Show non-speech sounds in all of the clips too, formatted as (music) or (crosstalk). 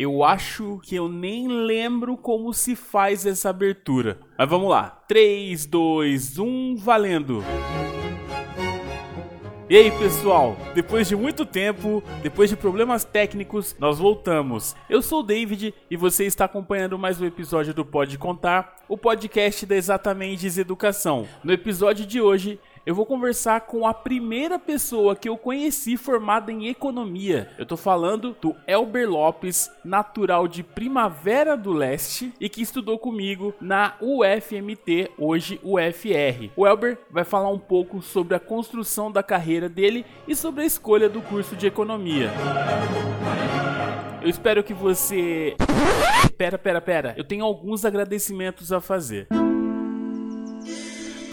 Eu acho que eu nem lembro como se faz essa abertura. Mas vamos lá. 3, 2, 1, valendo! E aí pessoal, depois de muito tempo, depois de problemas técnicos, nós voltamos. Eu sou o David e você está acompanhando mais um episódio do Pode Contar, o podcast da Exatamente Educação. No episódio de hoje, eu vou conversar com a primeira pessoa que eu conheci formada em economia. Eu tô falando do Elber Lopes, natural de Primavera do Leste e que estudou comigo na UFMT, hoje UFR. O Elber vai falar um pouco sobre a construção da carreira dele e sobre a escolha do curso de economia. Eu espero que você. Pera, pera, pera. Eu tenho alguns agradecimentos a fazer.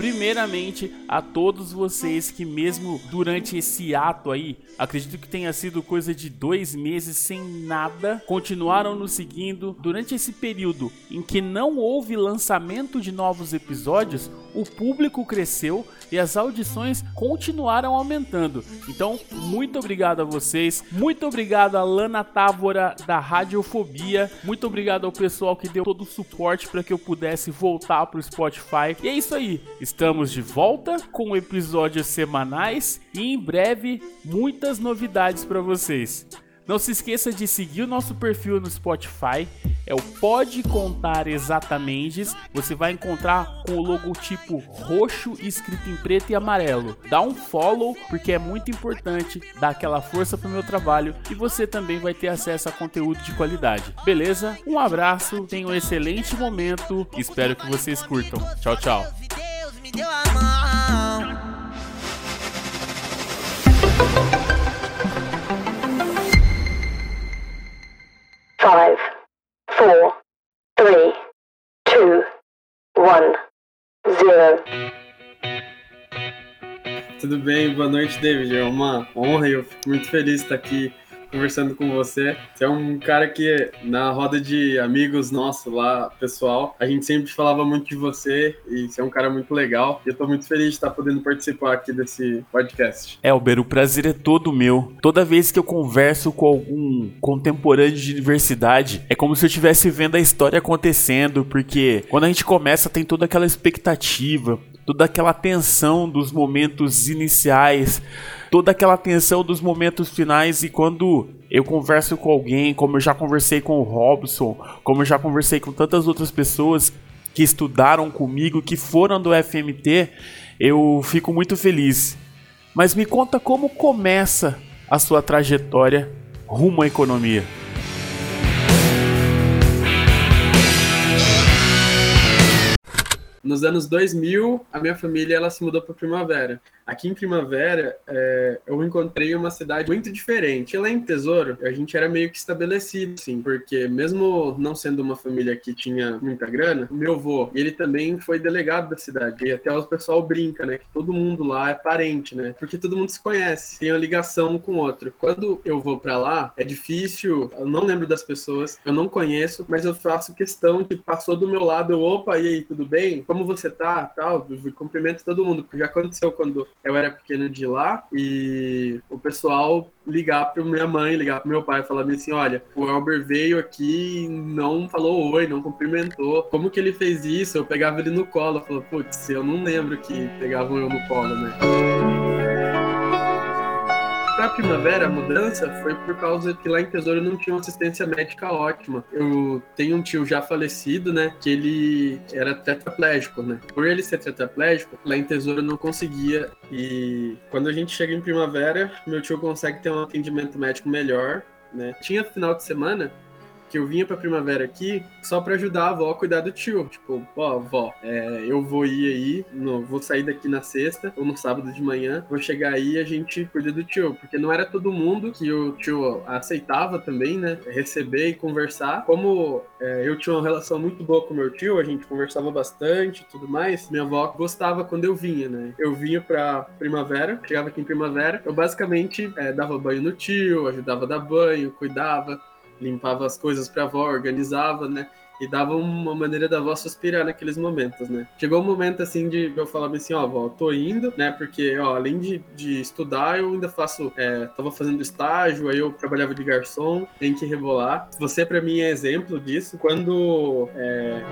Primeiramente, a todos vocês que, mesmo durante esse ato aí, acredito que tenha sido coisa de dois meses sem nada, continuaram nos seguindo. Durante esse período em que não houve lançamento de novos episódios, o público cresceu e as audições continuaram aumentando. Então, muito obrigado a vocês, muito obrigado a Lana Távora da Radiofobia, muito obrigado ao pessoal que deu todo o suporte para que eu pudesse voltar para o Spotify. E é isso aí, estamos de volta com episódios semanais e em breve muitas novidades para vocês. Não se esqueça de seguir o nosso perfil no Spotify, é o Pode Contar Exatamente. Você vai encontrar com o logotipo roxo escrito em preto e amarelo. Dá um follow porque é muito importante dar aquela força pro meu trabalho e você também vai ter acesso a conteúdo de qualidade. Beleza? Um abraço, tenha um excelente momento, espero que vocês curtam. Tchau, tchau. Five, four, three, two, one, zero. Tudo bem? Boa noite, David. É uma honra e eu fico muito feliz de estar aqui conversando com você. Você é um cara que, na roda de amigos nossos lá, pessoal, a gente sempre falava muito de você e você é um cara muito legal. E eu tô muito feliz de estar podendo participar aqui desse podcast. Elber, o prazer é todo meu. Toda vez que eu converso com algum contemporâneo de universidade, é como se eu estivesse vendo a história acontecendo, porque quando a gente começa tem toda aquela expectativa, toda aquela tensão dos momentos iniciais, toda aquela tensão dos momentos finais e quando eu converso com alguém, como eu já conversei com o Robson, como eu já conversei com tantas outras pessoas que estudaram comigo, que foram do FMT, eu fico muito feliz. Mas me conta como começa a sua trajetória rumo à economia. Nos anos 2000, a minha família ela se mudou para Primavera. Aqui em Primavera, é, eu encontrei uma cidade muito diferente. Lá em Tesouro, a gente era meio que estabelecido, assim, porque mesmo não sendo uma família que tinha muita grana, meu avô, ele também foi delegado da cidade. E até o pessoal brinca, né, que todo mundo lá é parente, né, porque todo mundo se conhece, tem uma ligação um com o outro. Quando eu vou para lá, é difícil, eu não lembro das pessoas, eu não conheço, mas eu faço questão que passou do meu lado, eu, opa, e aí, tudo bem? Como você tá? Tal, cumprimento todo mundo, porque já aconteceu quando eu era pequeno de lá e o pessoal ligar para minha mãe, ligar para meu pai, falar assim, olha, o Elber veio aqui não falou oi, não cumprimentou. Como que ele fez isso? Eu pegava ele no colo, falou, putz, eu não lembro que pegavam eu no colo, né? Primavera, a mudança foi por causa que lá em Tesouro não tinha uma assistência médica ótima. Eu tenho um tio já falecido, né, que ele era tetraplégico, né. Por ele ser tetraplégico, lá em Tesouro não conseguia. E quando a gente chega em primavera, meu tio consegue ter um atendimento médico melhor, né. Tinha final de semana que eu vinha pra primavera aqui só para ajudar a avó a cuidar do tio. Tipo, ó, avó, é, eu vou ir aí, no, vou sair daqui na sexta ou no sábado de manhã, vou chegar aí e a gente cuida do tio. Porque não era todo mundo que o tio aceitava também, né? Receber e conversar. Como é, eu tinha uma relação muito boa com meu tio, a gente conversava bastante e tudo mais, minha avó gostava quando eu vinha, né? Eu vinha pra primavera, chegava aqui em primavera, eu basicamente é, dava banho no tio, ajudava a dar banho, cuidava limpava as coisas para a avó, organizava, né? e dava uma maneira da avó suspirar naqueles momentos, né? Chegou um momento assim de eu falar assim, ó, avó, tô indo, né? Porque, ó, além de, de estudar, eu ainda faço, é, tava fazendo estágio, aí eu trabalhava de garçom, tem que rebolar. Você para mim é exemplo disso. Quando é...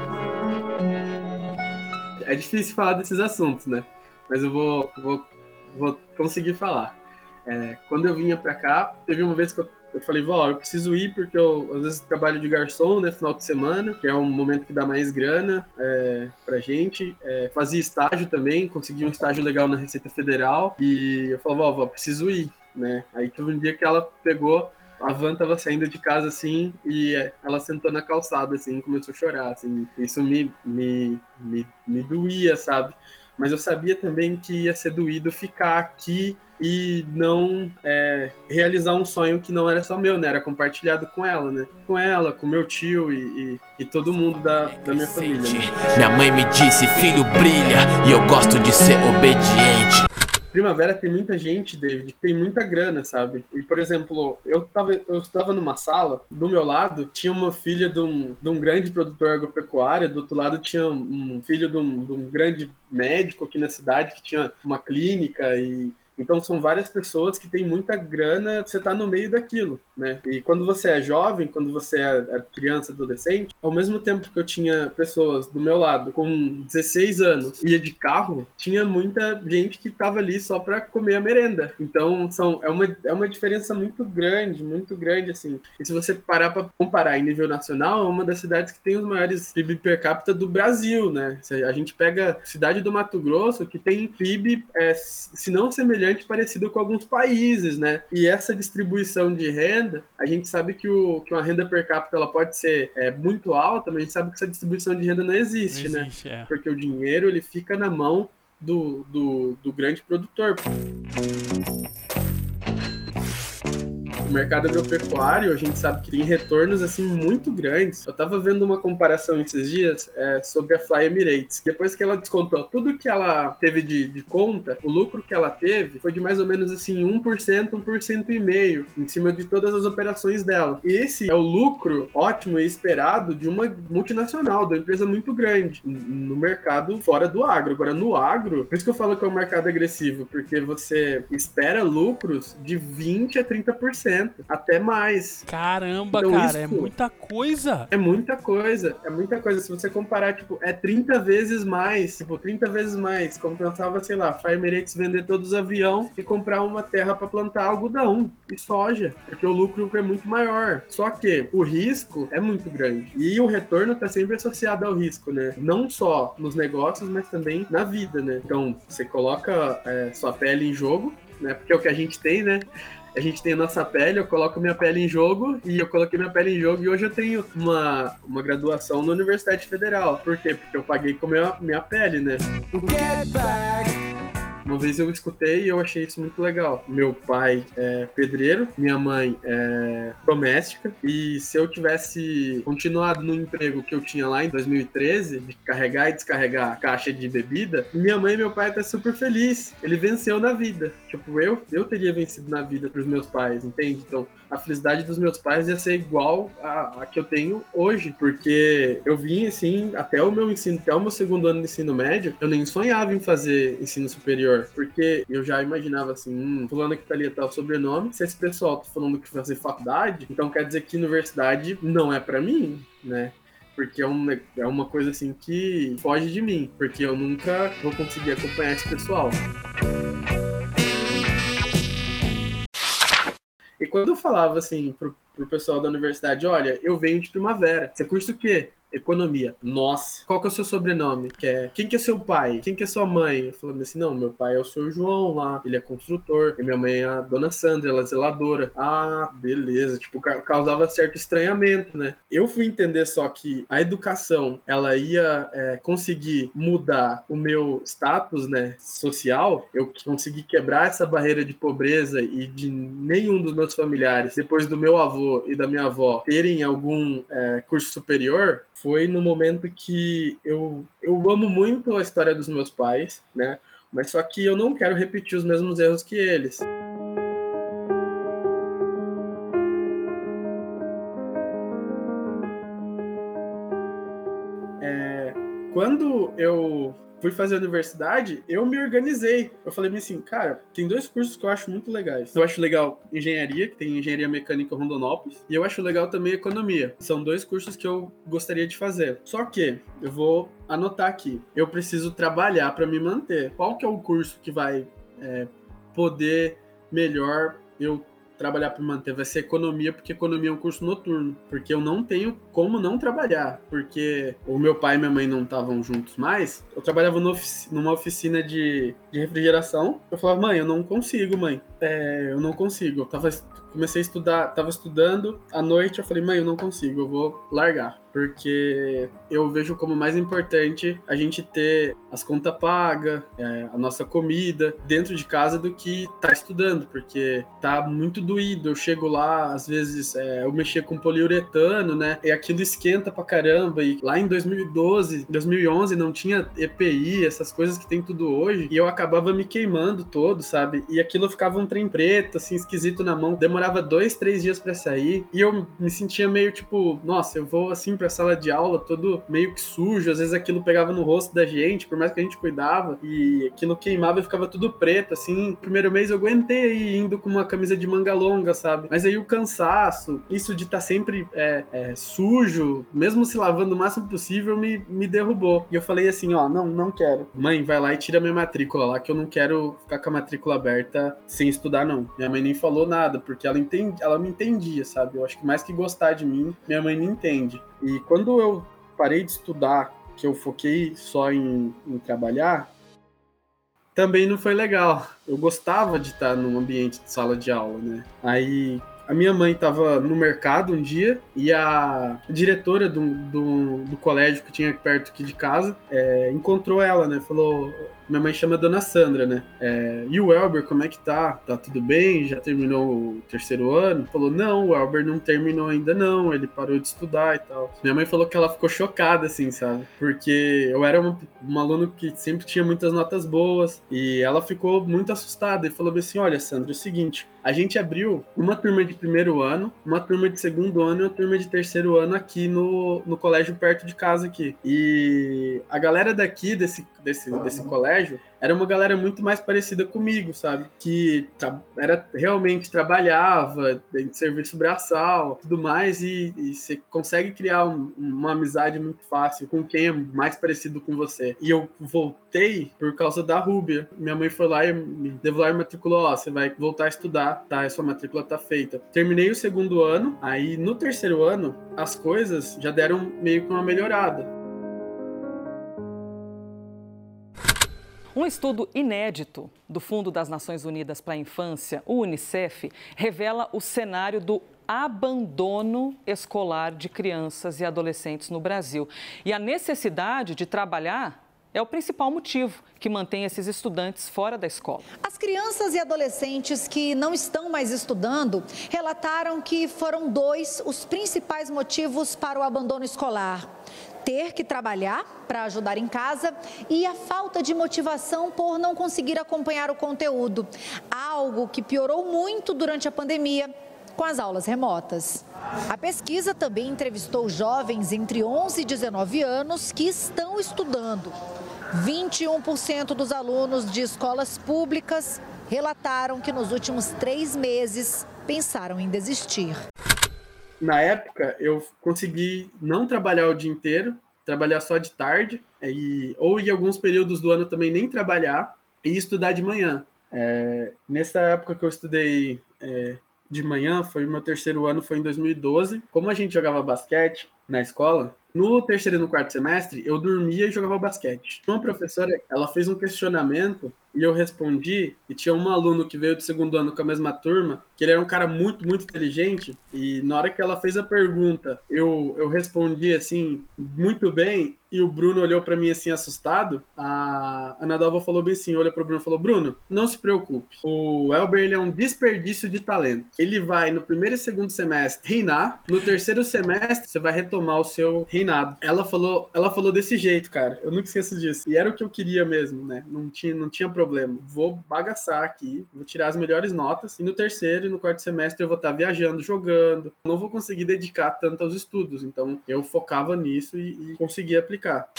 é difícil falar desses assuntos, né? Mas eu vou, vou, vou conseguir falar. É, quando eu vinha para cá, teve uma vez que eu eu falei, vó, eu preciso ir porque eu às vezes trabalho de garçom, né, final de semana, que é um momento que dá mais grana é, pra gente. É, fazia estágio também, consegui um estágio legal na Receita Federal e eu falei, vó, vó, preciso ir, né. Aí teve um dia que ela pegou a van tava saindo de casa assim e ela sentou na calçada assim, começou a chorar assim. Isso me me, me, me doía, sabe? Mas eu sabia também que ia ser doído ficar aqui e não é, realizar um sonho que não era só meu, né? Era compartilhado com ela, né? Com ela, com meu tio e, e, e todo mundo da, da minha família. Né? Minha mãe me disse, filho brilha, e eu gosto de ser obediente. Primavera tem muita gente, David, tem muita grana, sabe? E, por exemplo, eu tava, eu estava numa sala, do meu lado tinha uma filha de um, de um grande produtor agropecuário, do outro lado tinha um filho de um, de um grande médico aqui na cidade que tinha uma clínica e então são várias pessoas que têm muita grana, você está no meio daquilo, né? E quando você é jovem, quando você é, é criança, adolescente, ao mesmo tempo que eu tinha pessoas do meu lado com 16 anos ia de carro, tinha muita gente que estava ali só para comer a merenda. Então são é uma, é uma diferença muito grande, muito grande assim. E se você parar para comparar em nível nacional, é uma das cidades que tem os maiores PIB per capita do Brasil, né? A gente pega a cidade do Mato Grosso que tem PIB, é, se não semelhante semelhante, parecido com alguns países, né? E essa distribuição de renda, a gente sabe que, o, que uma renda per capita ela pode ser é, muito alta, mas a gente sabe que essa distribuição de renda não existe, não né? existe né? É. Porque o dinheiro ele fica na mão do, do, do grande produtor mercado agropecuário, a gente sabe que tem retornos assim muito grandes. Eu estava vendo uma comparação esses dias é, sobre a Fly Emirates. Depois que ela descontou tudo que ela teve de, de conta, o lucro que ela teve foi de mais ou menos assim 1%, 1% e meio em cima de todas as operações dela. E esse é o lucro ótimo e esperado de uma multinacional, de uma empresa muito grande no mercado fora do agro. Agora, no agro, por isso que eu falo que é um mercado agressivo, porque você espera lucros de 20 a 30% até mais. Caramba, então, cara, é muita coisa. É muita coisa, é muita coisa. Se você comparar, tipo, é 30 vezes mais, tipo, 30 vezes mais. Compensava, sei lá, Fire Emirates vender todos os aviões e comprar uma terra para plantar algodão e soja, porque o lucro é muito maior. Só que o risco é muito grande. E o retorno tá sempre associado ao risco, né? Não só nos negócios, mas também na vida, né? Então, você coloca é, sua pele em jogo, né? Porque é o que a gente tem, né? A gente tem a nossa pele, eu coloco minha pele em jogo e eu coloquei minha pele em jogo e hoje eu tenho uma, uma graduação na Universidade Federal. Por quê? Porque eu paguei com a minha, minha pele, né? Get back. Uma vez eu escutei e eu achei isso muito legal. Meu pai é pedreiro, minha mãe é doméstica, e se eu tivesse continuado no emprego que eu tinha lá em 2013, de carregar e descarregar caixa de bebida, minha mãe e meu pai tá super feliz. Ele venceu na vida. Tipo, eu, eu teria vencido na vida pros meus pais, entende? Então, a felicidade dos meus pais ia ser igual a, a, que eu tenho hoje, porque eu vim assim, até o meu ensino, até o meu segundo ano de ensino médio, eu nem sonhava em fazer ensino superior, porque eu já imaginava assim, hum, fulano que tá ali é tal sobrenome, se esse pessoal tá falando que fazer faculdade, então quer dizer que universidade não é para mim, né? porque é, um, é uma coisa assim que foge de mim, porque eu nunca vou conseguir acompanhar esse pessoal. E quando eu falava assim pro, pro pessoal da universidade, olha, eu venho de primavera, você cursa o quê? Economia. Nossa, qual que é o seu sobrenome? Que é, quem que é seu pai? Quem que é sua mãe? Eu falando assim, não, meu pai é o seu João lá, ele é construtor, e minha mãe é a dona Sandra, ela é zeladora. Ah, beleza, tipo, causava certo estranhamento, né? Eu fui entender só que a educação, ela ia é, conseguir mudar o meu status, né, social, eu consegui quebrar essa barreira de pobreza e de nenhum dos meus familiares, depois do meu avô e da minha avó, terem algum é, curso superior, foi no momento que eu, eu amo muito a história dos meus pais, né? Mas só que eu não quero repetir os mesmos erros que eles. É, quando eu fui fazer a universidade, eu me organizei. Eu falei assim, cara, tem dois cursos que eu acho muito legais. Eu acho legal engenharia, que tem engenharia mecânica Rondonópolis, e eu acho legal também economia. São dois cursos que eu gostaria de fazer. Só que eu vou anotar aqui. Eu preciso trabalhar para me manter. Qual que é o curso que vai é, poder melhor eu trabalhar para manter vai ser economia, porque economia é um curso noturno. Porque eu não tenho como não trabalhar. Porque o meu pai e minha mãe não estavam juntos mais. Eu trabalhava numa oficina de, de refrigeração. Eu falava, mãe, eu não consigo, mãe. É, eu não consigo. Eu tava, comecei a estudar, tava estudando. À noite eu falei, mãe, eu não consigo, eu vou largar porque eu vejo como mais importante a gente ter as contas pagas, é, a nossa comida dentro de casa do que tá estudando, porque tá muito doído. Eu chego lá, às vezes é, eu mexia com poliuretano, né? E aquilo esquenta pra caramba. E lá em 2012, 2011 não tinha EPI, essas coisas que tem tudo hoje, e eu acabava me queimando todo, sabe? E aquilo ficava um trem preto, assim, esquisito na mão. Demorava dois, três dias para sair, e eu me sentia meio tipo, nossa, eu vou assim pra sala de aula todo meio que sujo, às vezes aquilo pegava no rosto da gente, por mais que a gente cuidava, e aquilo queimava e ficava tudo preto, assim. Primeiro mês eu aguentei aí indo com uma camisa de manga longa, sabe? Mas aí o cansaço, isso de estar tá sempre é, é, sujo, mesmo se lavando o máximo possível, me, me derrubou. E eu falei assim, ó, não, não quero. Mãe, vai lá e tira minha matrícula lá, que eu não quero ficar com a matrícula aberta sem estudar, não. Minha mãe nem falou nada, porque ela, entende, ela me entendia, sabe? Eu acho que mais que gostar de mim, minha mãe me entende. E quando eu parei de estudar, que eu foquei só em, em trabalhar, também não foi legal. Eu gostava de estar num ambiente de sala de aula, né? Aí a minha mãe estava no mercado um dia e a diretora do, do, do, colégio que tinha perto aqui de casa é, encontrou ela, né? Falou: minha mãe chama Dona Sandra, né? É, e o Elber, como é que tá? Tá tudo bem? Já terminou o terceiro ano? Falou, não, o Elber não terminou ainda não, ele parou de estudar e tal. Minha mãe falou que ela ficou chocada, assim, sabe? Porque eu era um, um aluno que sempre tinha muitas notas boas e ela ficou muito assustada e falou assim, olha, Sandra, é o seguinte, a gente abriu uma turma de primeiro ano, uma turma de segundo ano e uma turma de terceiro ano aqui no, no colégio perto de casa aqui. E a galera daqui, desse, desse, desse colégio, era uma galera muito mais parecida comigo, sabe? Que era realmente trabalhava serviço braçal, tudo mais, e, você consegue criar um, uma amizade muito fácil com quem é mais parecido com você. E eu voltei por causa da Rúbia. Minha mãe foi lá e me levou lá e matriculou: ó, você vai voltar a estudar, tá? A sua matrícula tá feita. Terminei o segundo ano, aí no terceiro ano as coisas já deram meio que uma melhorada. Um estudo inédito do Fundo das Nações Unidas para a Infância, o Unicef, revela o cenário do abandono escolar de crianças e adolescentes no Brasil. E a necessidade de trabalhar é o principal motivo que mantém esses estudantes fora da escola. As crianças e adolescentes que não estão mais estudando relataram que foram dois os principais motivos para o abandono escolar ter que trabalhar para ajudar em casa e a falta de motivação por não conseguir acompanhar o conteúdo, algo que piorou muito durante a pandemia com as aulas remotas. A pesquisa também entrevistou jovens entre 11 e 19 anos que estão estudando. 21% dos alunos de escolas públicas relataram que nos últimos três meses pensaram em desistir na época, eu consegui não trabalhar o dia inteiro, trabalhar só de tarde, e, ou em alguns períodos do ano também nem trabalhar, e estudar de manhã. É, nessa época que eu estudei é, de manhã, foi meu terceiro ano, foi em 2012. Como a gente jogava basquete na escola, no terceiro e no quarto semestre, eu dormia e jogava basquete. Uma professora, ela fez um questionamento e eu respondi, e tinha um aluno que veio do segundo ano com a mesma turma, que ele era um cara muito, muito inteligente, e na hora que ela fez a pergunta, eu, eu respondi assim, muito bem, e o Bruno olhou para mim assim, assustado, a Ana Dalva falou bem assim, olha para o Bruno e falou, Bruno, não se preocupe, o Elber ele é um desperdício de talento. Ele vai no primeiro e segundo semestre reinar, no terceiro semestre você vai retomar o seu reinado. Ela falou, ela falou desse jeito, cara, eu nunca esqueço disso, e era o que eu queria mesmo, né, não tinha, não tinha problema problema, vou bagaçar aqui, vou tirar as melhores notas, e no terceiro e no quarto semestre eu vou estar viajando, jogando, não vou conseguir dedicar tanto aos estudos, então eu focava nisso e, e conseguia aplicar.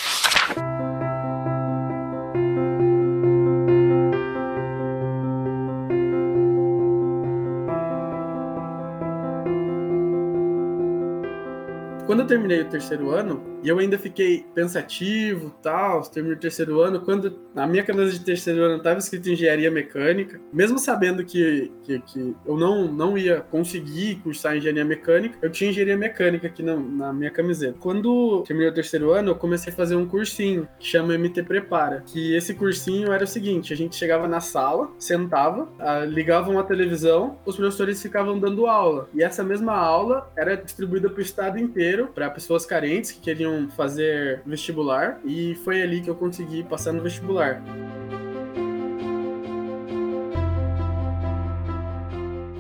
Quando eu terminei o terceiro ano, e eu ainda fiquei pensativo, tal, terminei o terceiro ano, quando na minha camisa de terceiro ano estava escrito engenharia mecânica, mesmo sabendo que, que, que, eu não, não ia conseguir cursar engenharia mecânica, eu tinha engenharia mecânica aqui na, na minha camiseta. Quando terminei o terceiro ano, eu comecei a fazer um cursinho que chama MT Prepara, que esse cursinho era o seguinte, a gente chegava na sala, sentava, ah, ligava uma televisão, os professores ficavam dando aula, e essa mesma aula era distribuída para o estado inteiro, para pessoas carentes que queriam fazer vestibular, e foi ali que eu consegui passar no vestibular.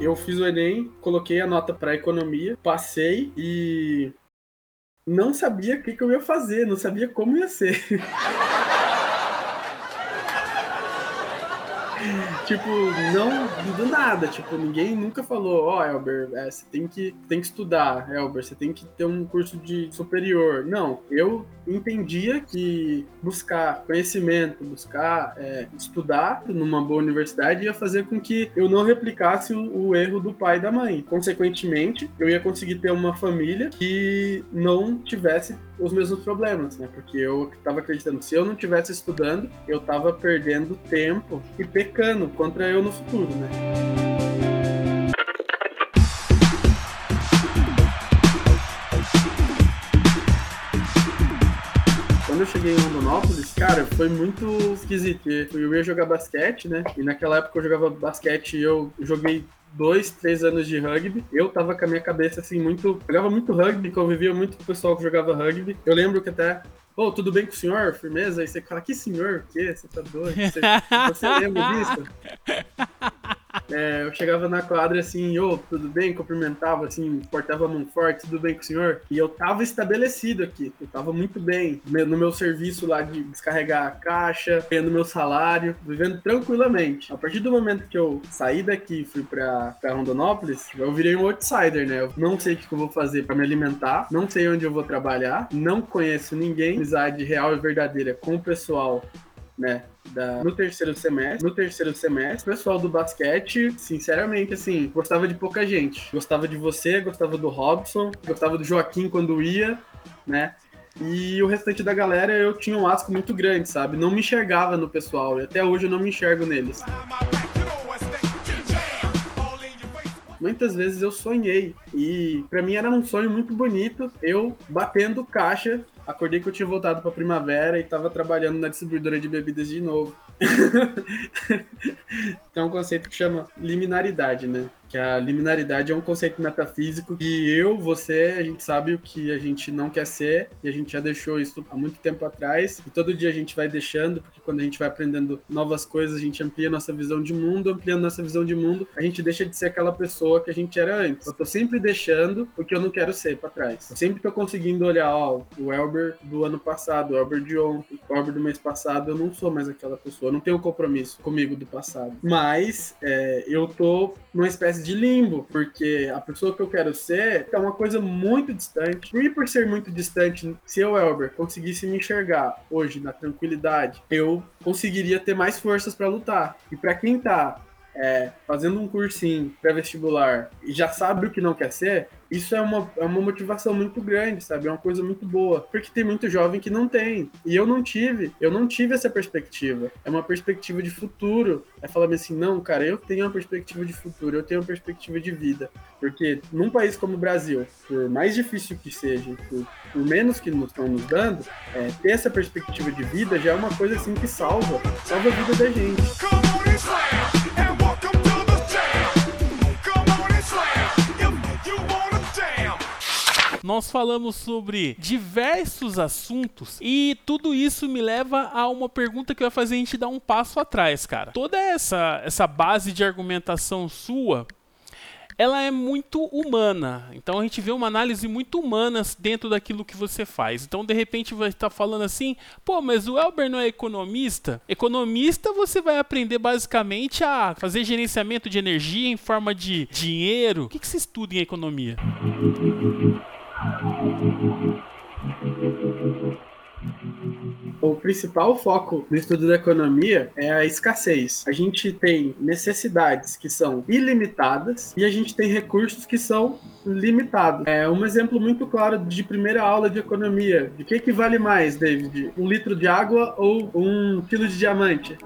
Eu fiz o Enem, coloquei a nota para economia, passei e não sabia o que, que eu ia fazer, não sabia como ia ser. (laughs) tipo, não do nada, tipo, ninguém nunca falou, ó, oh, Elber, é, você tem que, tem que estudar, Elber, você tem que ter um curso de superior. Não, eu entendia que buscar conhecimento, buscar é, estudar numa boa universidade ia fazer com que eu não replicasse o, o erro do pai e da mãe. Consequentemente, eu ia conseguir ter uma família que não tivesse os mesmos problemas, né? Porque eu estava acreditando, se eu não tivesse estudando, eu estava perdendo tempo e pecando contra eu no futuro, né? Cheguei em Rondonópolis, cara, foi muito esquisito. Eu ia jogar basquete, né? E naquela época eu jogava basquete e eu joguei dois, três anos de rugby. Eu tava com a minha cabeça assim, muito. Jogava muito rugby, convivia muito com o pessoal que jogava rugby. Eu lembro que até Ô, oh, tudo bem com o senhor? Firmeza? Aí você fala, que senhor? O quê? Você tá doido? Você, você lembra disso? (laughs) É, eu chegava na quadra assim, ô, oh, tudo bem? Cumprimentava, assim, portava a mão forte, tudo bem com o senhor? E eu tava estabelecido aqui, eu tava muito bem no meu serviço lá de descarregar a caixa, ganhando meu salário, vivendo tranquilamente. A partir do momento que eu saí daqui e fui pra, pra Rondonópolis, eu virei um outsider, né? Eu não sei o que eu vou fazer para me alimentar, não sei onde eu vou trabalhar, não conheço ninguém, amizade real e verdadeira com o pessoal né? Da, no terceiro semestre. No terceiro semestre, o pessoal do basquete, sinceramente, assim, gostava de pouca gente. Gostava de você, gostava do Robson, gostava do Joaquim quando ia, né? E o restante da galera eu tinha um asco muito grande, sabe? Não me enxergava no pessoal. E até hoje eu não me enxergo neles. Muitas vezes eu sonhei. E para mim era um sonho muito bonito eu batendo caixa acordei que eu tinha voltado para primavera e estava trabalhando na distribuidora de bebidas de novo. (laughs) Tem um conceito que chama liminaridade, né? Que a liminaridade é um conceito metafísico que eu, você, a gente sabe o que a gente não quer ser e a gente já deixou isso há muito tempo atrás e todo dia a gente vai deixando, porque quando a gente vai aprendendo novas coisas, a gente amplia nossa visão de mundo, ampliando nossa visão de mundo, a gente deixa de ser aquela pessoa que a gente era antes. Eu tô sempre deixando o que eu não quero ser para trás. Eu sempre tô conseguindo olhar, ó, o Elber do ano passado, o Elber de ontem, o Elber do mês passado, eu não sou mais aquela pessoa, eu não tenho compromisso comigo do passado. Mas é, eu tô numa espécie de limbo, porque a pessoa que eu quero ser é uma coisa muito distante. E por ser muito distante, se eu, Elber, conseguisse me enxergar hoje na tranquilidade, eu conseguiria ter mais forças para lutar. E para quem tá é, fazendo um cursinho pré-vestibular e já sabe o que não quer ser, isso é uma, é uma motivação muito grande, sabe? É uma coisa muito boa. Porque tem muito jovem que não tem. E eu não tive. Eu não tive essa perspectiva. É uma perspectiva de futuro. É falar assim, não, cara, eu tenho uma perspectiva de futuro, eu tenho uma perspectiva de vida. Porque num país como o Brasil, por mais difícil que seja, por, por menos que nos estão nos dando, é, ter essa perspectiva de vida já é uma coisa assim que salva. Salva a vida da gente. Nós falamos sobre diversos assuntos e tudo isso me leva a uma pergunta que vai fazer a gente dar um passo atrás, cara. Toda essa, essa base de argumentação sua ela é muito humana. Então a gente vê uma análise muito humana dentro daquilo que você faz. Então de repente vai estar falando assim, pô, mas o Elber não é economista? Economista você vai aprender basicamente a fazer gerenciamento de energia em forma de dinheiro. O que, que você estuda em economia? O principal foco no estudo da economia é a escassez. A gente tem necessidades que são ilimitadas e a gente tem recursos que são limitados. É um exemplo muito claro de primeira aula de economia. De que, que vale mais, David? Um litro de água ou um quilo de diamante?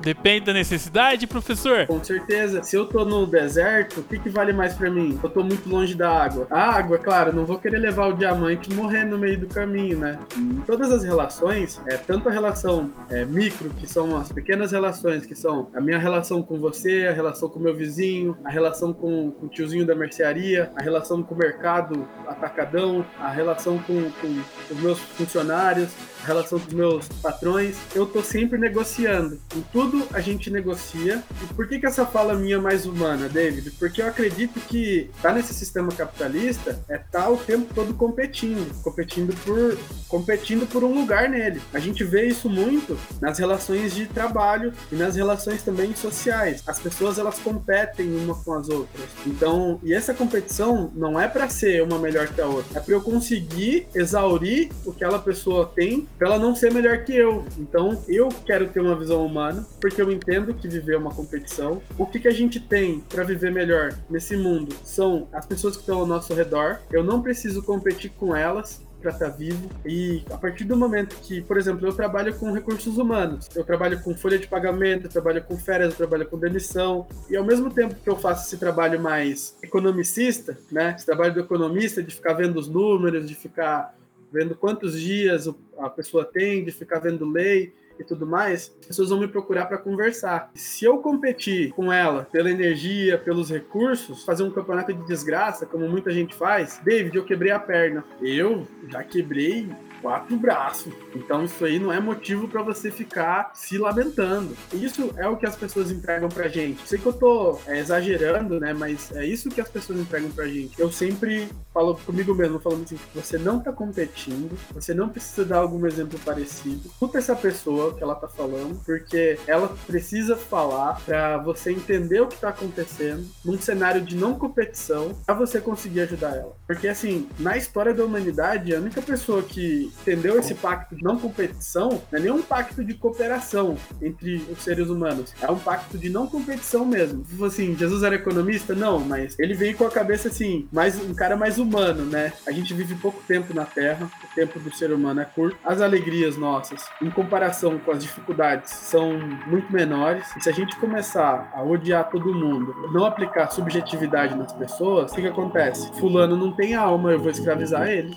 Depende da necessidade, professor? Com certeza. Se eu tô no deserto, o que, que vale mais para mim? Eu tô muito longe da água. A água, claro, não vou querer levar o diamante e morrer no meio do caminho, né? Em todas as relações, é tanto a relação é, micro, que são as pequenas relações, que são a minha relação com você, a relação com meu vizinho, a relação com, com o tiozinho da mercearia, a relação com o mercado atacadão, a relação com, com os meus funcionários, relação com os meus patrões. Eu tô sempre negociando. Em tudo tudo a gente negocia. E por que, que essa fala minha é mais humana, David? Porque eu acredito que tá nesse sistema capitalista é tá o tempo todo competindo, competindo por competindo por um lugar nele. A gente vê isso muito nas relações de trabalho e nas relações também sociais. As pessoas elas competem uma com as outras. Então, e essa competição não é para ser uma melhor que a outra, é para eu conseguir exaurir o que aquela pessoa tem, para ela não ser melhor que eu. Então, eu quero ter uma visão humana, porque eu entendo que viver é uma competição. O que, que a gente tem para viver melhor nesse mundo são as pessoas que estão ao nosso redor. Eu não preciso competir com elas, para estar tá vivo. E a partir do momento que, por exemplo, eu trabalho com recursos humanos, eu trabalho com folha de pagamento, eu trabalho com férias, eu trabalho com demissão, e ao mesmo tempo que eu faço esse trabalho mais economicista, né, esse trabalho do economista, de ficar vendo os números, de ficar vendo quantos dias a pessoa tem, de ficar vendo lei, e tudo mais, as pessoas vão me procurar para conversar. Se eu competir com ela pela energia, pelos recursos, fazer um campeonato de desgraça, como muita gente faz, David, eu quebrei a perna. Eu já quebrei quatro braços. Então isso aí não é motivo para você ficar se lamentando. Isso é o que as pessoas entregam pra gente. Sei que eu tô é, exagerando, né? Mas é isso que as pessoas entregam pra gente. Eu sempre falo comigo mesmo, falando assim, você não tá competindo, você não precisa dar algum exemplo parecido. Escuta essa pessoa que ela tá falando, porque ela precisa falar para você entender o que tá acontecendo num cenário de não competição, para você conseguir ajudar ela. Porque assim, na história da humanidade, a única pessoa que entendeu esse pacto de não competição, não é nem um pacto de cooperação entre os seres humanos, é um pacto de não competição mesmo. Tipo assim, Jesus era economista? Não, mas ele veio com a cabeça assim, mais um cara mais humano, né? A gente vive pouco tempo na Terra, o tempo do ser humano é curto, as alegrias nossas, em comparação com as dificuldades, são muito menores. E se a gente começar a odiar todo mundo, não aplicar subjetividade nas pessoas, o que, que acontece? Fulano não tem alma, eu vou escravizar ele.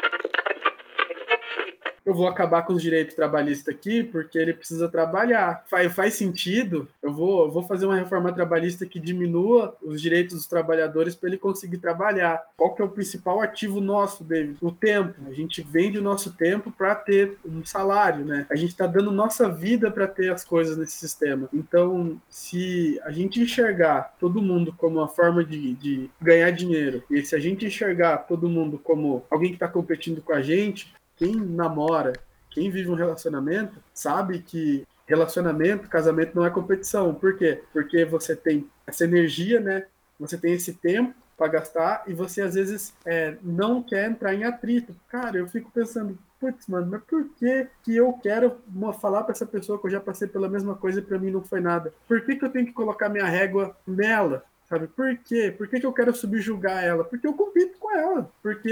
eu vou acabar com os direitos trabalhistas aqui porque ele precisa trabalhar. Faz, faz sentido, eu vou, eu vou fazer uma reforma trabalhista que diminua os direitos dos trabalhadores para ele conseguir trabalhar. Qual que é o principal ativo nosso, David? O tempo. A gente vende o nosso tempo para ter um salário, né? A gente está dando nossa vida para ter as coisas nesse sistema. Então, se a gente enxergar todo mundo como uma forma de, de ganhar dinheiro, e se a gente enxergar todo mundo como alguém que está competindo com a gente, quem namora, quem vive um relacionamento, sabe que relacionamento, casamento não é competição. Por quê? Porque você tem essa energia, né? Você tem esse tempo para gastar e você às vezes é, não quer entrar em atrito. Cara, eu fico pensando, putz, mano, mas por que, que eu quero falar para essa pessoa que eu já passei pela mesma coisa e para mim não foi nada? Por que, que eu tenho que colocar minha régua nela? Sabe? Por quê? Por que, que eu quero subjugar ela? Porque eu compito com ela. Porque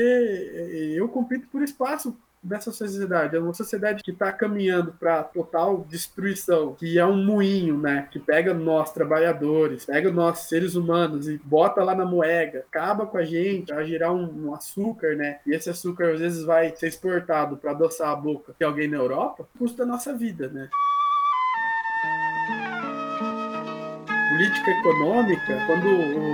eu compito por espaço dessa sociedade. É uma sociedade que está caminhando para total destruição, que é um moinho, né? Que pega nós, trabalhadores, pega nós, seres humanos, e bota lá na moeda, acaba com a gente, vai gerar um, um açúcar, né? E esse açúcar às vezes vai ser exportado para adoçar a boca de alguém na Europa, custa a nossa vida, né? Política econômica, quando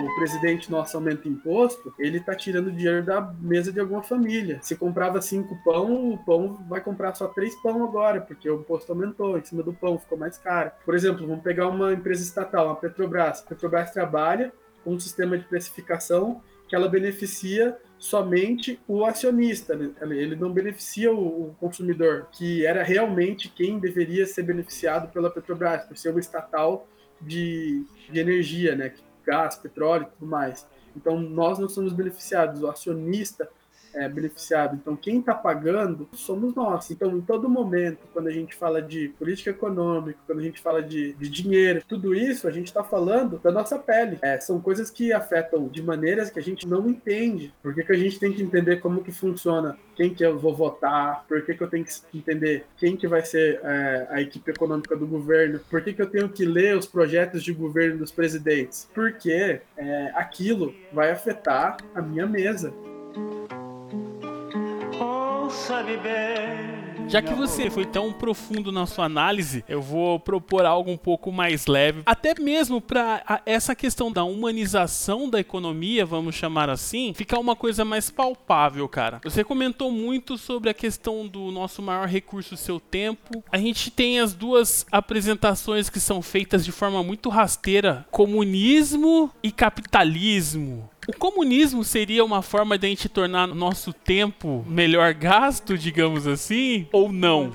o presidente nosso aumenta imposto, ele está tirando dinheiro da mesa de alguma família. Se comprava cinco pão, o pão vai comprar só três pão agora, porque o imposto aumentou em cima do pão, ficou mais caro. Por exemplo, vamos pegar uma empresa estatal, a Petrobras. A Petrobras trabalha com um sistema de precificação que ela beneficia somente o acionista, né? ele não beneficia o, consumidor, que era realmente quem deveria ser beneficiado pela Petrobras, por ser uma estatal de, de energia, né? Gás, petróleo e tudo mais. Então nós não somos beneficiados, o acionista é, beneficiado. Então, quem está pagando somos nós. Então, em todo momento, quando a gente fala de política econômica, quando a gente fala de, de dinheiro, tudo isso, a gente está falando da nossa pele. É, são coisas que afetam de maneiras que a gente não entende. Por que, que a gente tem que entender como que funciona, quem que eu vou votar, por que, que eu tenho que entender quem que vai ser é, a equipe econômica do governo, por que, que eu tenho que ler os projetos de governo dos presidentes? Porque é, aquilo vai afetar a minha mesa. Já que você foi tão profundo na sua análise, eu vou propor algo um pouco mais leve, até mesmo para essa questão da humanização da economia, vamos chamar assim, ficar uma coisa mais palpável, cara. Você comentou muito sobre a questão do nosso maior recurso, seu tempo. A gente tem as duas apresentações que são feitas de forma muito rasteira: comunismo e capitalismo. O comunismo seria uma forma de a gente tornar nosso tempo melhor gasto, digamos assim, ou não?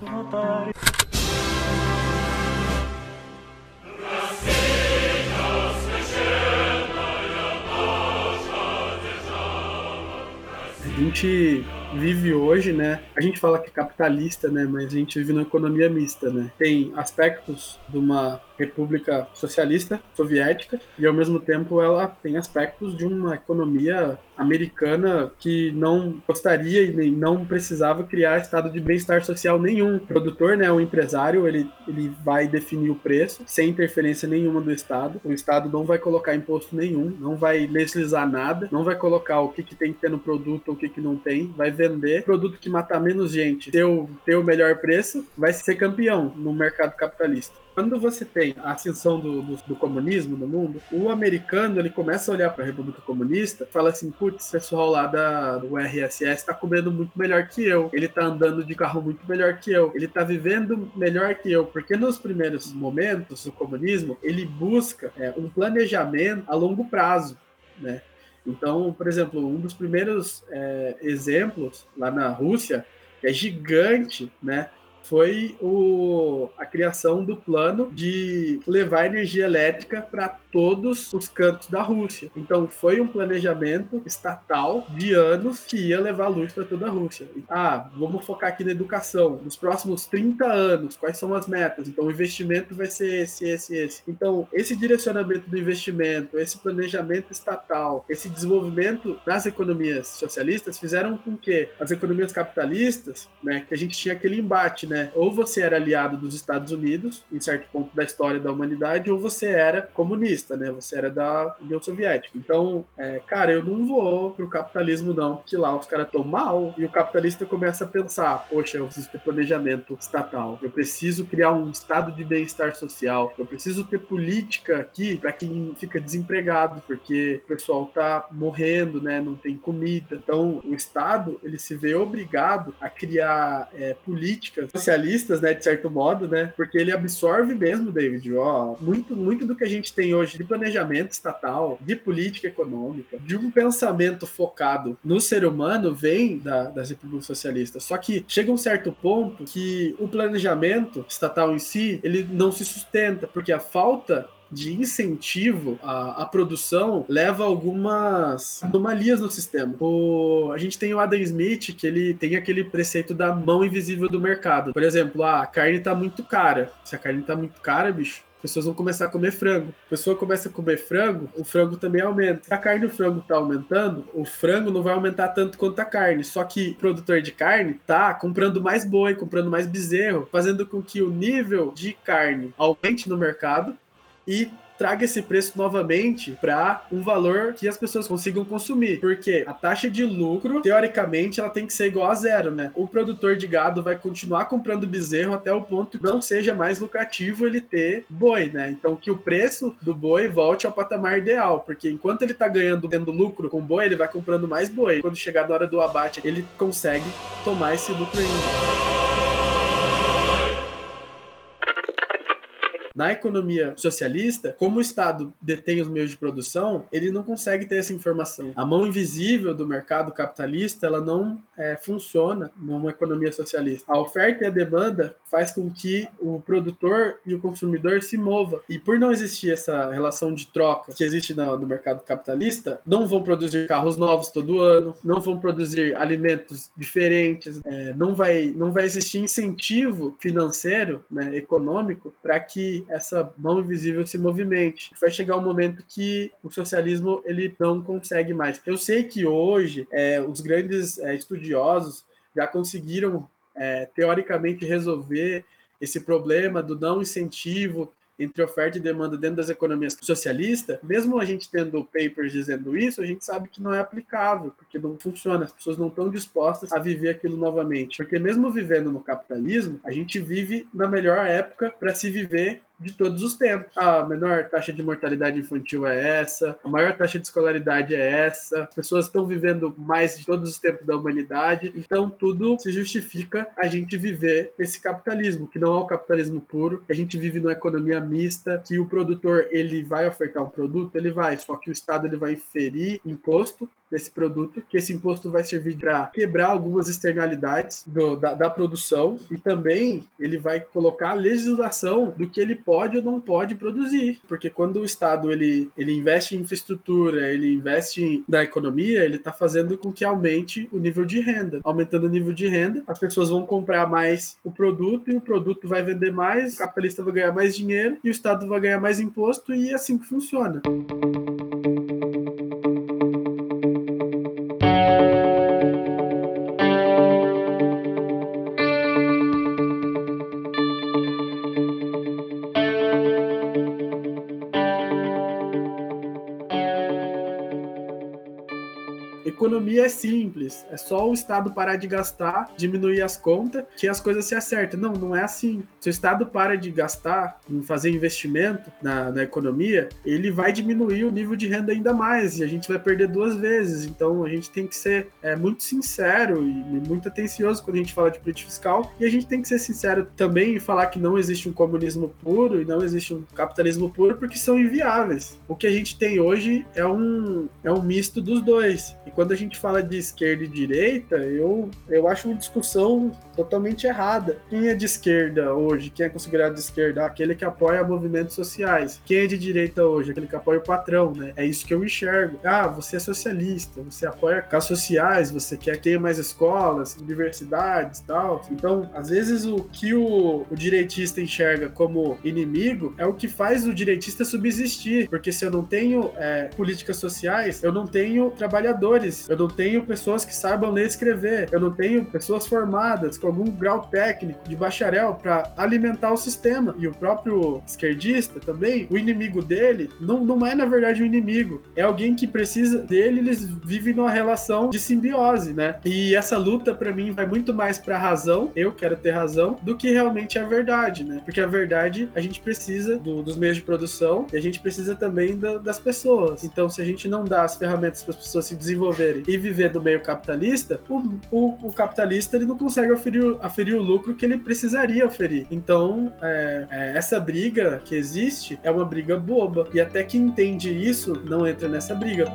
A gente vive hoje, né? A gente fala que é capitalista, né? Mas a gente vive numa economia mista, né? Tem aspectos de uma república socialista soviética e ao mesmo tempo ela tem aspectos de uma economia americana que não gostaria e nem não precisava criar estado de bem-estar social nenhum. O produtor, né, o empresário, ele, ele vai definir o preço sem interferência nenhuma do estado. O estado não vai colocar imposto nenhum, não vai legislar nada, não vai colocar o que, que tem que ter no produto o que, que não tem, vai vender produto que matar menos gente, ter o, ter o melhor preço, vai ser campeão no mercado capitalista. Quando você tem a ascensão do, do, do, comunismo no mundo, o americano ele começa a olhar para a República Comunista fala assim: putz, pessoal lá da, do RSS está comendo muito melhor que eu, ele está andando de carro muito melhor que eu, ele está vivendo melhor que eu, porque nos primeiros momentos do comunismo ele busca é, um planejamento a longo prazo, né? Então, por exemplo, um dos primeiros é, exemplos lá na Rússia é gigante, né? Foi o, a criação do plano de levar energia elétrica para todos os cantos da Rússia. Então foi um planejamento estatal de anos que ia levar luz para toda a Rússia. Ah, vamos focar aqui na educação. Nos próximos 30 anos, quais são as metas? Então o investimento vai ser esse, esse, esse. Então esse direcionamento do investimento, esse planejamento estatal, esse desenvolvimento das economias socialistas fizeram com que as economias capitalistas, né, que a gente tinha aquele embate né? Ou você era aliado dos Estados Unidos, em certo ponto da história da humanidade, ou você era comunista, né? Você era da União Soviética. Então, é, cara, eu não vou pro capitalismo, não, que lá os caras estão mal, e o capitalista começa a pensar, poxa, eu preciso ter planejamento estatal, eu preciso criar um estado de bem-estar social, eu preciso ter política aqui para quem fica desempregado, porque o pessoal tá morrendo, né? Não tem comida. Então, o Estado, ele se vê obrigado a criar é, políticas socialistas, né, de certo modo, né, porque ele absorve mesmo, David, ó, muito, muito do que a gente tem hoje de planejamento estatal, de política econômica, de um pensamento focado no ser humano vem da, das repúblicas socialistas. Só que chega um certo ponto que o planejamento estatal em si, ele não se sustenta, porque a falta de incentivo à, à, produção leva algumas anomalias no sistema. O, a gente tem o Adam Smith, que ele tem aquele preceito da mão invisível do mercado. Por exemplo, ah, a carne está muito cara. Se a carne está muito cara, bicho, pessoas vão começar a comer frango. A pessoa começa a comer frango, o frango também aumenta. Se a carne do frango está aumentando, o frango não vai aumentar tanto quanto a carne. Só que o produtor de carne tá comprando mais boi, comprando mais bezerro, fazendo com que o nível de carne aumente no mercado e traga esse preço novamente para um valor que as pessoas consigam consumir. Porque a taxa de lucro, teoricamente, ela tem que ser igual a zero, né? O produtor de gado vai continuar comprando bezerro até o ponto que não seja mais lucrativo ele ter boi, né? Então que o preço do boi volte ao patamar ideal, porque enquanto ele tá ganhando tendo lucro com boi, ele vai comprando mais boi. Quando chegar na hora do abate, ele consegue tomar esse lucro ainda. Na economia socialista, como o Estado detém os meios de produção, ele não consegue ter essa informação. A mão invisível do mercado capitalista, ela não é, funciona numa economia socialista. A oferta e a demanda faz com que o produtor e o consumidor se mova. E por não existir essa relação de troca que existe no, no mercado capitalista, não vão produzir carros novos todo ano, não vão produzir alimentos diferentes, é, não, vai, não vai existir incentivo financeiro, né, econômico, para que essa mão invisível se movimente. Vai chegar um momento que o socialismo ele não consegue mais. Eu sei que hoje é, os grandes é, estudiosos já conseguiram é, teoricamente resolver esse problema do não incentivo entre oferta e demanda dentro das economias socialistas, mesmo a gente tendo papers dizendo isso, a gente sabe que não é aplicável, porque não funciona, as pessoas não estão dispostas a viver aquilo novamente. Porque mesmo vivendo no capitalismo, a gente vive na melhor época para se viver de todos os tempos. A menor taxa de mortalidade infantil é essa, a maior taxa de escolaridade é essa, as pessoas estão vivendo mais de todos os tempos da humanidade, então tudo se justifica a gente viver esse capitalismo, que não é o capitalismo puro, a gente vive numa economia mista, que o produtor ele vai ofertar um produto, ele vai, só que o Estado ele vai inferir imposto desse produto, que esse imposto vai servir para quebrar algumas externalidades do, da, da, produção e também ele vai colocar a legislação do que ele pode ou não pode produzir, porque quando o Estado ele, ele investe em infraestrutura, ele investe na economia, ele está fazendo com que aumente o nível de renda. Aumentando o nível de renda, as pessoas vão comprar mais o produto e o produto vai vender mais, o capitalista vai ganhar mais dinheiro e o Estado vai ganhar mais imposto e é assim que funciona. economia simples, é só o Estado parar de gastar, diminuir as contas, que as coisas se acertam. Não, não é assim. Se o Estado para de gastar, fazer investimento na, na economia, ele vai diminuir o nível de renda ainda mais e a gente vai perder duas vezes. Então a gente tem que ser é, muito sincero e muito atencioso quando a gente fala de política fiscal e a gente tem que ser sincero também e falar que não existe um comunismo puro e não existe um capitalismo puro porque são inviáveis. O que a gente tem hoje é um, é um misto dos dois. E quando a gente fala de esquerda e direita, eu, eu acho uma discussão totalmente errada. Quem é de esquerda hoje? Quem é considerado de esquerda? Aquele que apoia movimentos sociais. Quem é de direita hoje? Aquele que apoia o patrão, né? É isso que eu enxergo. Ah, você é socialista, você apoia causas sociais, você quer ter mais escolas, universidades tal. Então, às vezes, o que o, o direitista enxerga como inimigo é o que faz o direitista subsistir. Porque se eu não tenho é, políticas sociais, eu não tenho trabalhadores, eu não tenho pessoas que saibam ler e escrever, eu não tenho pessoas formadas com algum grau técnico de bacharel para alimentar o sistema. E o próprio esquerdista também, o inimigo dele não, não é na verdade um inimigo, é alguém que precisa dele, eles vivem numa relação de simbiose, né? E essa luta para mim vai muito mais para razão, eu quero ter razão, do que realmente a verdade, né? Porque a verdade a gente precisa do, dos meios de produção e a gente precisa também da, das pessoas. Então, se a gente não dá as ferramentas para as pessoas se desenvolverem e viver do meio capitalista, o, o, o capitalista ele não consegue oferecer aferir, aferir o lucro que ele precisaria oferir. Então, é, é, essa briga que existe é uma briga boba. E até quem entende isso não entra nessa briga.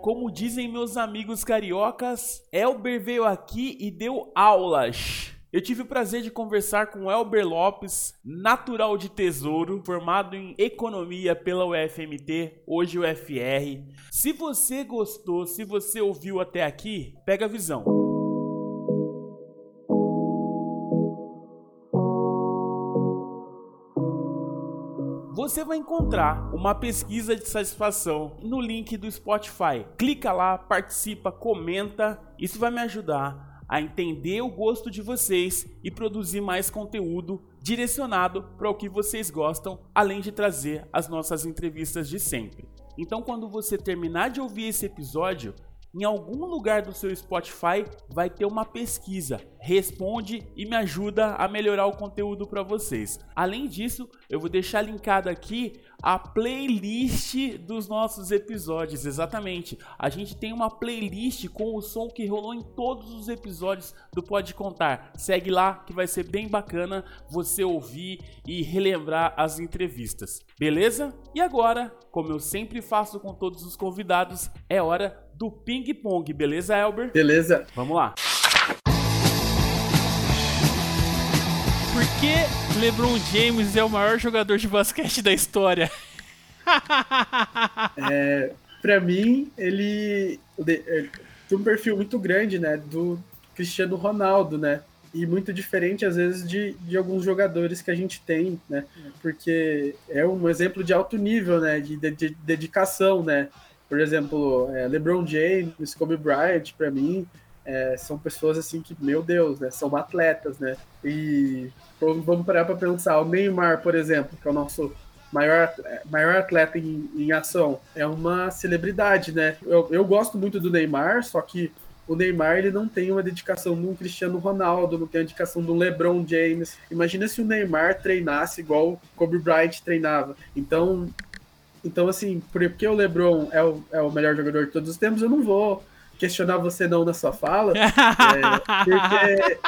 Como dizem meus amigos cariocas, Elber veio aqui e deu aulas. Eu tive o prazer de conversar com Elber Lopes, natural de Tesouro, formado em Economia pela UFMT, hoje UFR. Se você gostou, se você ouviu até aqui, pega a visão. Você vai encontrar uma pesquisa de satisfação no link do Spotify. Clica lá, participa, comenta. Isso vai me ajudar a entender o gosto de vocês e produzir mais conteúdo direcionado para o que vocês gostam, além de trazer as nossas entrevistas de sempre. Então, quando você terminar de ouvir esse episódio, em algum lugar do seu Spotify vai ter uma pesquisa. Responde e me ajuda a melhorar o conteúdo para vocês. Além disso, eu vou deixar linkado aqui a playlist dos nossos episódios. Exatamente. A gente tem uma playlist com o som que rolou em todos os episódios do Pode Contar. Segue lá que vai ser bem bacana você ouvir e relembrar as entrevistas. Beleza? E agora, como eu sempre faço com todos os convidados, é hora do ping-pong. Beleza, Elber? Beleza. Vamos lá. Por que LeBron James é o maior jogador de basquete da história? (laughs) É, pra mim, ele, ele tem um perfil muito grande, né, do Cristiano Ronaldo, né? E muito diferente, às vezes, de, de alguns jogadores que a gente tem, né? Porque é um exemplo de alto nível, né? De, de, de dedicação, né? Por exemplo, é, LeBron James, Kobe Bryant, para mim, é, são pessoas assim que, meu Deus, né? São atletas, né? E vamos parar para pensar, o Neymar, por exemplo, que é o nosso maior, maior atleta em, em ação, é uma celebridade, né? Eu, eu gosto muito do Neymar, só que o Neymar ele não tem uma dedicação de um Cristiano Ronaldo, não tem a dedicação do LeBron James. Imagina se o Neymar treinasse igual o Kobe Bryant treinava. Então, então assim, porque o LeBron é o, é o melhor jogador de todos os tempos, eu não vou questionar você não na sua fala, (laughs) é, porque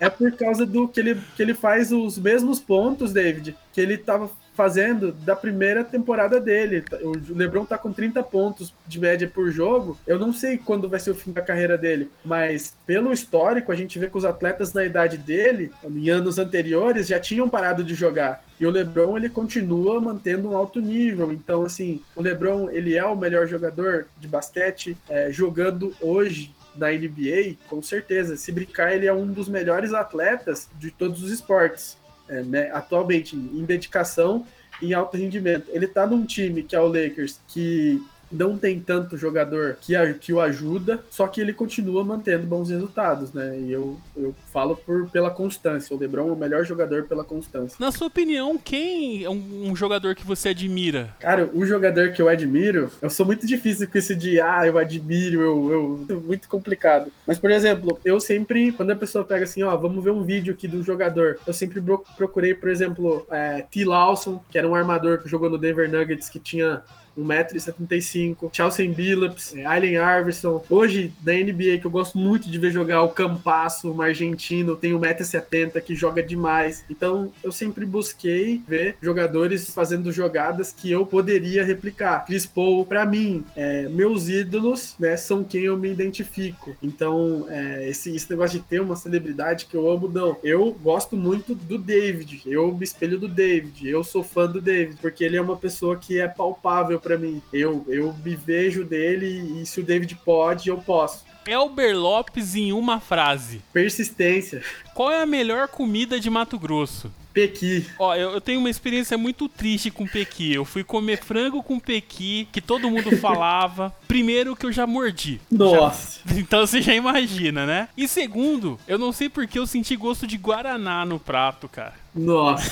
é por causa do que ele, que ele faz os mesmos pontos, David, que ele estava fazendo da primeira temporada dele. O LeBron tá com 30 pontos de média por jogo. Eu não sei quando vai ser o fim da carreira dele, mas pelo histórico a gente vê que os atletas na idade dele, em anos anteriores, já tinham parado de jogar. E o LeBron ele continua mantendo um alto nível. Então assim, o LeBron ele é o melhor jogador de basquete é, jogando hoje na NBA, com certeza. Se brincar, ele é um dos melhores atletas de todos os esportes é, né, atualmente em dedicação e em alto rendimento. Ele está num time que é o Lakers, que não tem tanto jogador que, a, que o ajuda, só que ele continua mantendo bons resultados, né? E eu, eu falo por, pela constância. O LeBron é o melhor jogador pela constância. Na sua opinião, quem é um, um, jogador que você admira? Cara, o jogador que eu admiro, eu sou muito difícil com esse de, ah, eu admiro, eu, eu muito complicado. Mas, por exemplo, eu sempre, quando a pessoa pega assim, ó, vamos ver um vídeo aqui do jogador, eu sempre procurei, por exemplo, é, T. Lawson, que era um armador que jogou no Denver Nuggets, que tinha 1,75m, Chelsea Billups, é, Allen Iverson. Hoje, da NBA, que eu gosto muito de ver jogar o Campasso, um argentino, tem 1,70m, que joga demais. Então, eu sempre busquei ver jogadores fazendo jogadas que eu poderia replicar. Chris Paul, pra mim, é, meus ídolos, né, são quem eu me identifico. Então, é, esse, esse negócio de ter uma celebridade que eu amo, não. Eu gosto muito do David, eu me espelho do David, eu sou fã do David, porque ele é uma pessoa que é palpável para mim. Eu, eu me vejo dele e se o David pode, eu posso. Elber Lopes em uma frase. Persistência. Qual é a melhor comida de Mato Grosso? Pequi. Ó, eu, eu, tenho uma experiência muito triste com pequi. Eu fui comer frango com pequi, que todo mundo (laughs) falava. Primeiro que eu já mordi. Nossa. Já... (laughs) Então você já imagina, né? E segundo, eu não sei porque eu senti gosto de guaraná no prato, cara. Nossa.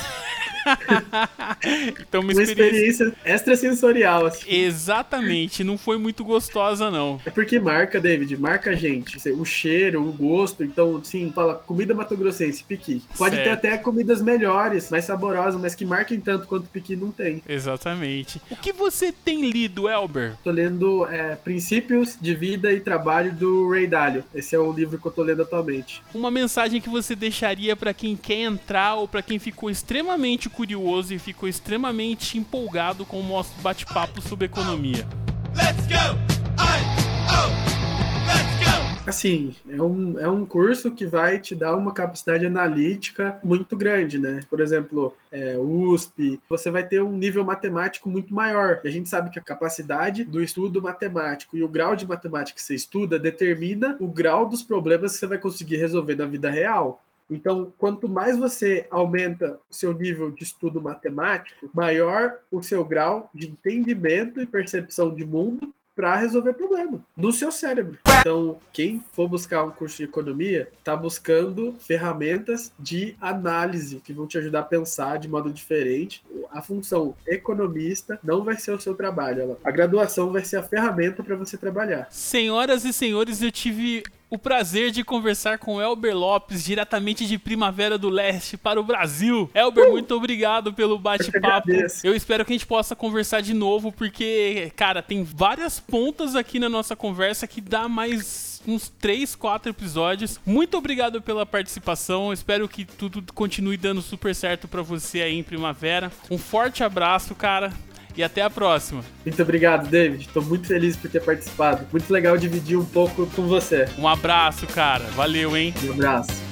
(laughs) então, uma, uma experiência... experiência extrasensorial. Assim. Exatamente, não foi muito gostosa, não. É porque marca, David, marca a gente. O cheiro, o gosto. Então, sim, fala comida matogrossense, piqui. Pode certo. ter até comidas melhores, mais saborosas, mas que marquem tanto quanto piqui não tem. Exatamente. O que você tem lido, Elber? Tô lendo é, Princípios de Vida e Trabalho do Ray Dalio. Esse é o livro que eu tô lendo atualmente. Uma mensagem que você deixaria para quem quer entrar ou para quem ficou extremamente curioso e ficou extremamente empolgado com o nosso bate-papo sobre economia. Let's go! Oh. Assim, é um, é um curso que vai te dar uma capacidade analítica muito grande, né? Por exemplo, é, USP, você vai ter um nível matemático muito maior. E a gente sabe que a capacidade do estudo matemático e o grau de matemática que você estuda determina o grau dos problemas que você vai conseguir resolver na vida real. Então, quanto mais você aumenta o seu nível de estudo matemático, maior o seu grau de entendimento e percepção de mundo para resolver problema no seu cérebro. Então, quem for buscar um curso de economia, está buscando ferramentas de análise que vão te ajudar a pensar de modo diferente. A função economista não vai ser o seu trabalho. A graduação vai ser a ferramenta para você trabalhar. Senhoras e senhores, eu tive o prazer de conversar com Elber Lopes, diretamente de Primavera do Leste para o Brasil. Elber, uh! muito obrigado pelo bate-papo. Eu, eu, espero que a gente possa conversar de novo, porque, cara, tem várias pontas aqui na nossa conversa que dá mais uns 3, 4 episódios. Muito obrigado pela participação. Espero que tudo continue dando super certo para você aí em primavera. Um forte abraço, cara e até a próxima. Muito obrigado, David. Estou muito feliz por ter participado. Muito legal dividir um pouco com você. Um abraço, cara. Valeu, hein? Um abraço.